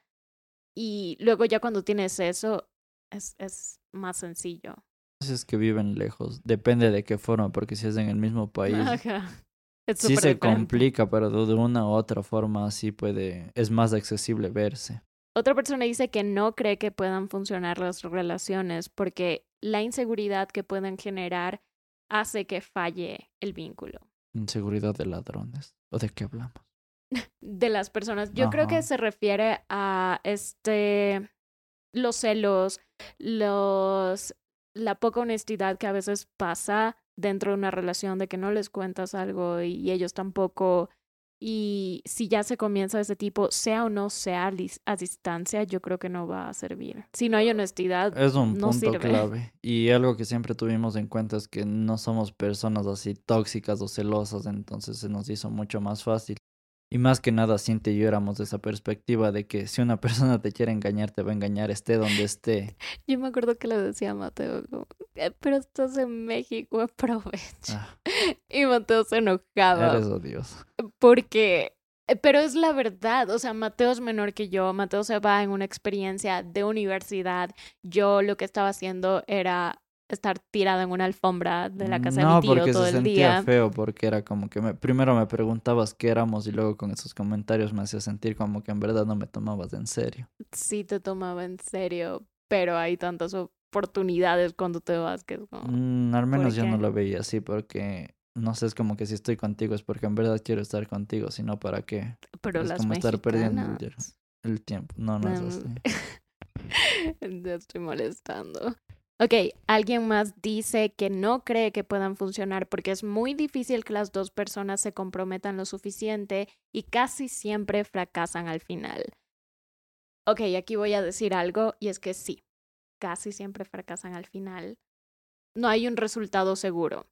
Y luego ya cuando tienes eso, es, es más sencillo. Es que viven lejos, depende de qué forma, porque si es en el mismo país, sí se complica, pero de una u otra forma sí puede, es más accesible verse. Otra persona dice que no cree que puedan funcionar las relaciones porque la inseguridad que pueden generar hace que falle el vínculo. Inseguridad de ladrones. ¿O de qué hablamos? de las personas. Yo creo que se refiere a este los celos, los la poca honestidad que a veces pasa dentro de una relación de que no les cuentas algo y ellos tampoco y si ya se comienza ese tipo, sea o no sea a distancia, yo creo que no va a servir. Si no hay honestidad, es un no punto clave. Y algo que siempre tuvimos en cuenta es que no somos personas así tóxicas o celosas, entonces se nos hizo mucho más fácil. Y más que nada, siente y yo éramos de esa perspectiva de que si una persona te quiere engañar, te va a engañar, esté donde esté. Yo me acuerdo que le decía a Mateo, eh, pero estás en México, aprovecha. Ah. Y Mateo se enojaba. Eres odioso. Porque, eh, pero es la verdad, o sea, Mateo es menor que yo, Mateo se va en una experiencia de universidad, yo lo que estaba haciendo era estar tirada en una alfombra de la casa de mi tío todo se el sentía feo porque era como que me, primero me preguntabas qué éramos y luego con esos comentarios me hacía sentir como que en verdad no me tomabas en serio. Sí te tomaba en serio, pero hay tantas oportunidades cuando te vas que mm, al menos yo no lo veía así porque no sé, es como que si estoy contigo es porque en verdad quiero estar contigo, si no para qué. Pero es como estar perdiendo el, tiempo. No, no, es así. Te estoy molestando. Ok, alguien más dice que no cree que puedan funcionar porque es muy difícil que las dos personas se comprometan lo suficiente y casi siempre fracasan al final. Ok, aquí voy a decir algo y es que sí, casi siempre fracasan al final. No hay un resultado seguro.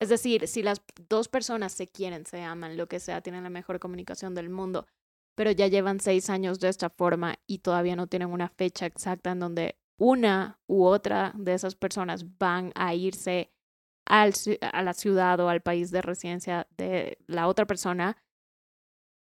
Es decir, si las dos personas se quieren, se aman, lo que sea, tienen la mejor comunicación del mundo, pero ya llevan seis años de esta forma y todavía no tienen una fecha exacta en donde una u otra de esas personas van a irse al, a la ciudad o al país de residencia de la otra persona,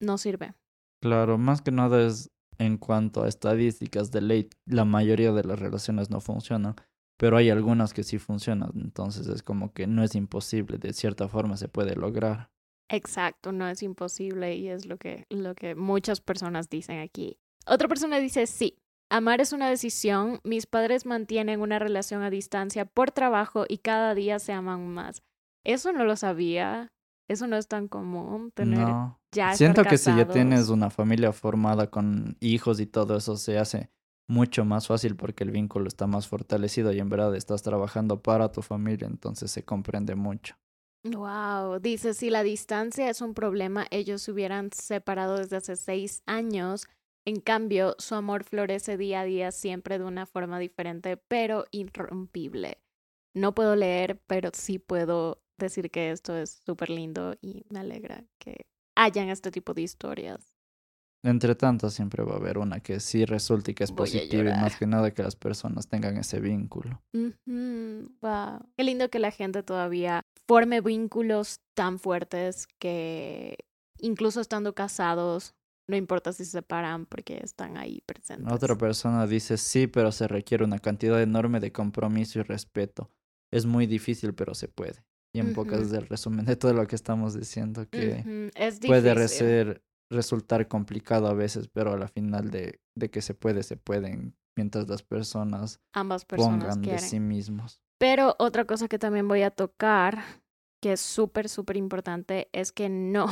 no sirve. Claro, más que nada es en cuanto a estadísticas de ley, la mayoría de las relaciones no funcionan, pero hay algunas que sí funcionan, entonces es como que no es imposible, de cierta forma se puede lograr. Exacto, no es imposible y es lo que, lo que muchas personas dicen aquí. Otra persona dice, sí, Amar es una decisión. Mis padres mantienen una relación a distancia por trabajo y cada día se aman más. Eso no lo sabía. Eso no es tan común tener no. ya Siento que si ya tienes una familia formada con hijos y todo eso se hace mucho más fácil porque el vínculo está más fortalecido y en verdad estás trabajando para tu familia, entonces se comprende mucho. Wow, dice si la distancia es un problema, ellos se hubieran separado desde hace seis años en cambio, su amor florece día a día siempre de una forma diferente, pero irrompible. No puedo leer, pero sí puedo decir que esto es súper lindo y me alegra que hayan este tipo de historias. entre tantas siempre va a haber una que sí resulte y que es Voy positiva y más que nada que las personas tengan ese vínculo. Wow. Qué lindo que la gente todavía forme vínculos tan fuertes que incluso estando casados, no importa si se separan porque están ahí presentes. Otra persona dice sí, pero se requiere una cantidad enorme de compromiso y respeto. Es muy difícil, pero se puede. Y en pocas es el resumen de todo lo que estamos diciendo, que Es puede ser, resultar complicado a veces, pero a la final de, de que se puede, se pueden, mientras las personas Ambas personas pongan de sí mismos. Pero otra cosa que también voy a tocar, que es súper, súper importante, es que no,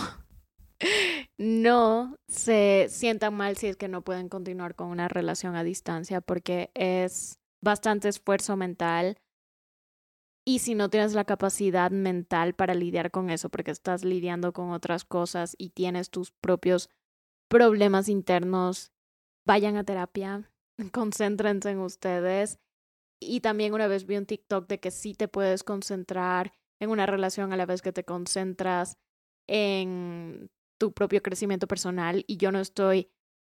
no se sientan mal si es que no pueden continuar con una relación a distancia, porque es bastante esfuerzo mental. Y si no tienes la capacidad mental para lidiar con eso, porque estás lidiando con otras cosas y tienes tus propios problemas internos, vayan a terapia, concéntrense en ustedes y también una vez vi un TikTok de que sí te puedes concentrar en una relación a la vez que te concentras en tu propio crecimiento personal y yo no estoy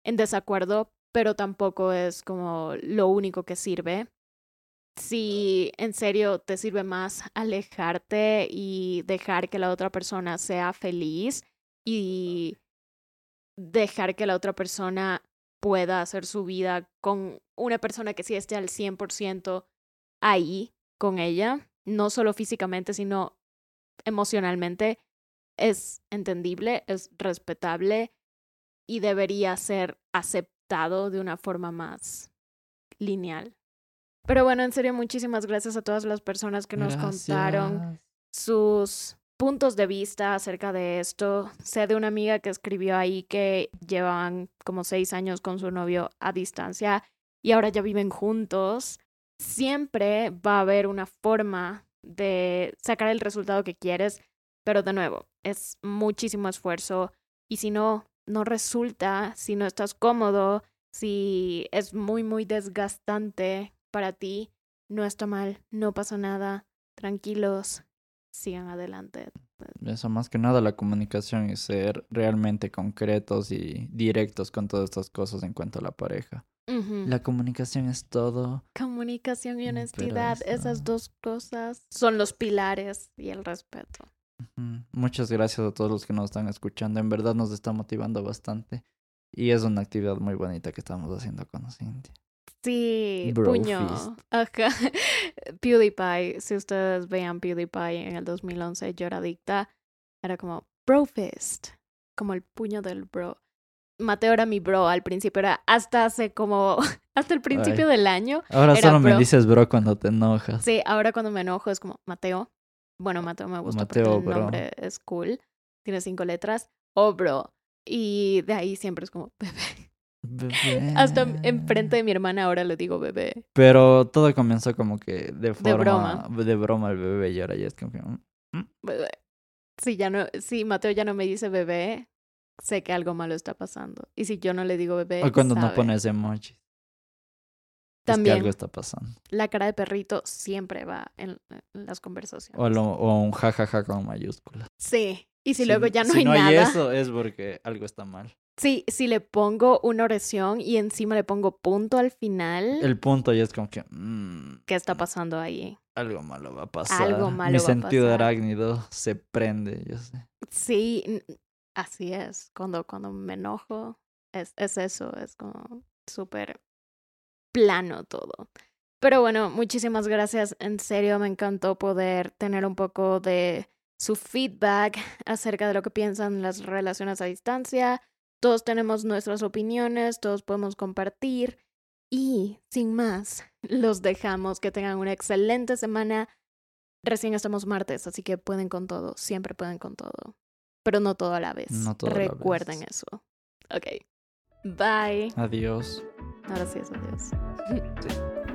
en desacuerdo, pero tampoco es como lo único que sirve. Si en serio te sirve más alejarte y dejar que la otra persona sea feliz y dejar que la otra persona pueda hacer su vida con una persona que sí esté al 100% ahí con ella, no solo físicamente, sino emocionalmente, es entendible, es respetable y debería ser aceptado de una forma más lineal. Pero bueno, en serio, muchísimas gracias a todas las personas que nos contaron sus puntos de vista acerca de esto. Sé de una amiga que escribió ahí que llevan como seis años con su novio a distancia y ahora ya viven juntos. Siempre va a haber una forma de sacar el resultado que quieres, pero de nuevo, es muchísimo esfuerzo y si no, no resulta, si no estás cómodo, si es muy, muy desgastante para ti, no está mal, no pasa nada, tranquilos, sigan adelante. Eso más que nada la comunicación y ser realmente concretos y directos con todas estas cosas en cuanto a la pareja. La comunicación es todo. Comunicación y Mm, honestidad, esas dos cosas son los pilares y el respeto. Muchas gracias a todos los que nos están escuchando. En verdad nos está motivando bastante. Y es una actividad muy bonita que estamos haciendo con Cintia. Sí, Bro puño. Ajá. PewDiePie, si ustedes vean PewDiePie en el 2011, yo era adicta, era como bro fist, como el puño del bro. Mateo era mi bro al principio, era hasta hace como, hasta el principio del año. Ahora solo me dices bro cuando te enojas. Sí, ahora cuando me enojo es como Mateo. Bueno, Mateo me gusta Mateo, porque el bro. nombre es cool. Tiene cinco letras. O bro. Y de ahí siempre es como bebé. Bebé. Hasta enfrente de mi hermana ahora le digo bebé. Pero todo comenzó como que de forma... broma. De broma el bebé y ahora ya es como que... mm, Bebé. Si ya no, si Mateo ya no me dice bebé, sé que algo malo está pasando. Y si yo no le digo bebé, O cuando no pones emojis. Es que También algo está pasando. la cara de perrito siempre va en, en las conversaciones. O, lo- o un jajaja con mayúsculas. Sí. Y si, Si- luego ya no si hay no nada. hay eso es porque algo está mal. Sí, si le pongo una oración y encima le pongo punto al final, El punto ya es como que... mm, ¿qué está pasando ahí? algo malo va a pasar. Algo malo Mi va a sentido pasar. arácnido se prende, yo sé. Sí, así es. Cuando, cuando me enojo, es, es eso, es como súper plano todo. Pero bueno, muchísimas gracias. En serio, me encantó poder tener un poco de su feedback acerca de lo que piensan las relaciones a distancia. Todos tenemos nuestras opiniones, todos podemos compartir. Y sin más, los dejamos. Que tengan una excelente semana. Recién estamos martes, así que pueden con todo. Siempre pueden con todo. Pero no todo a la vez. No todo a la vez. Recuerden eso. Ok. Bye. Adiós. Ahora sí es adiós. Sí.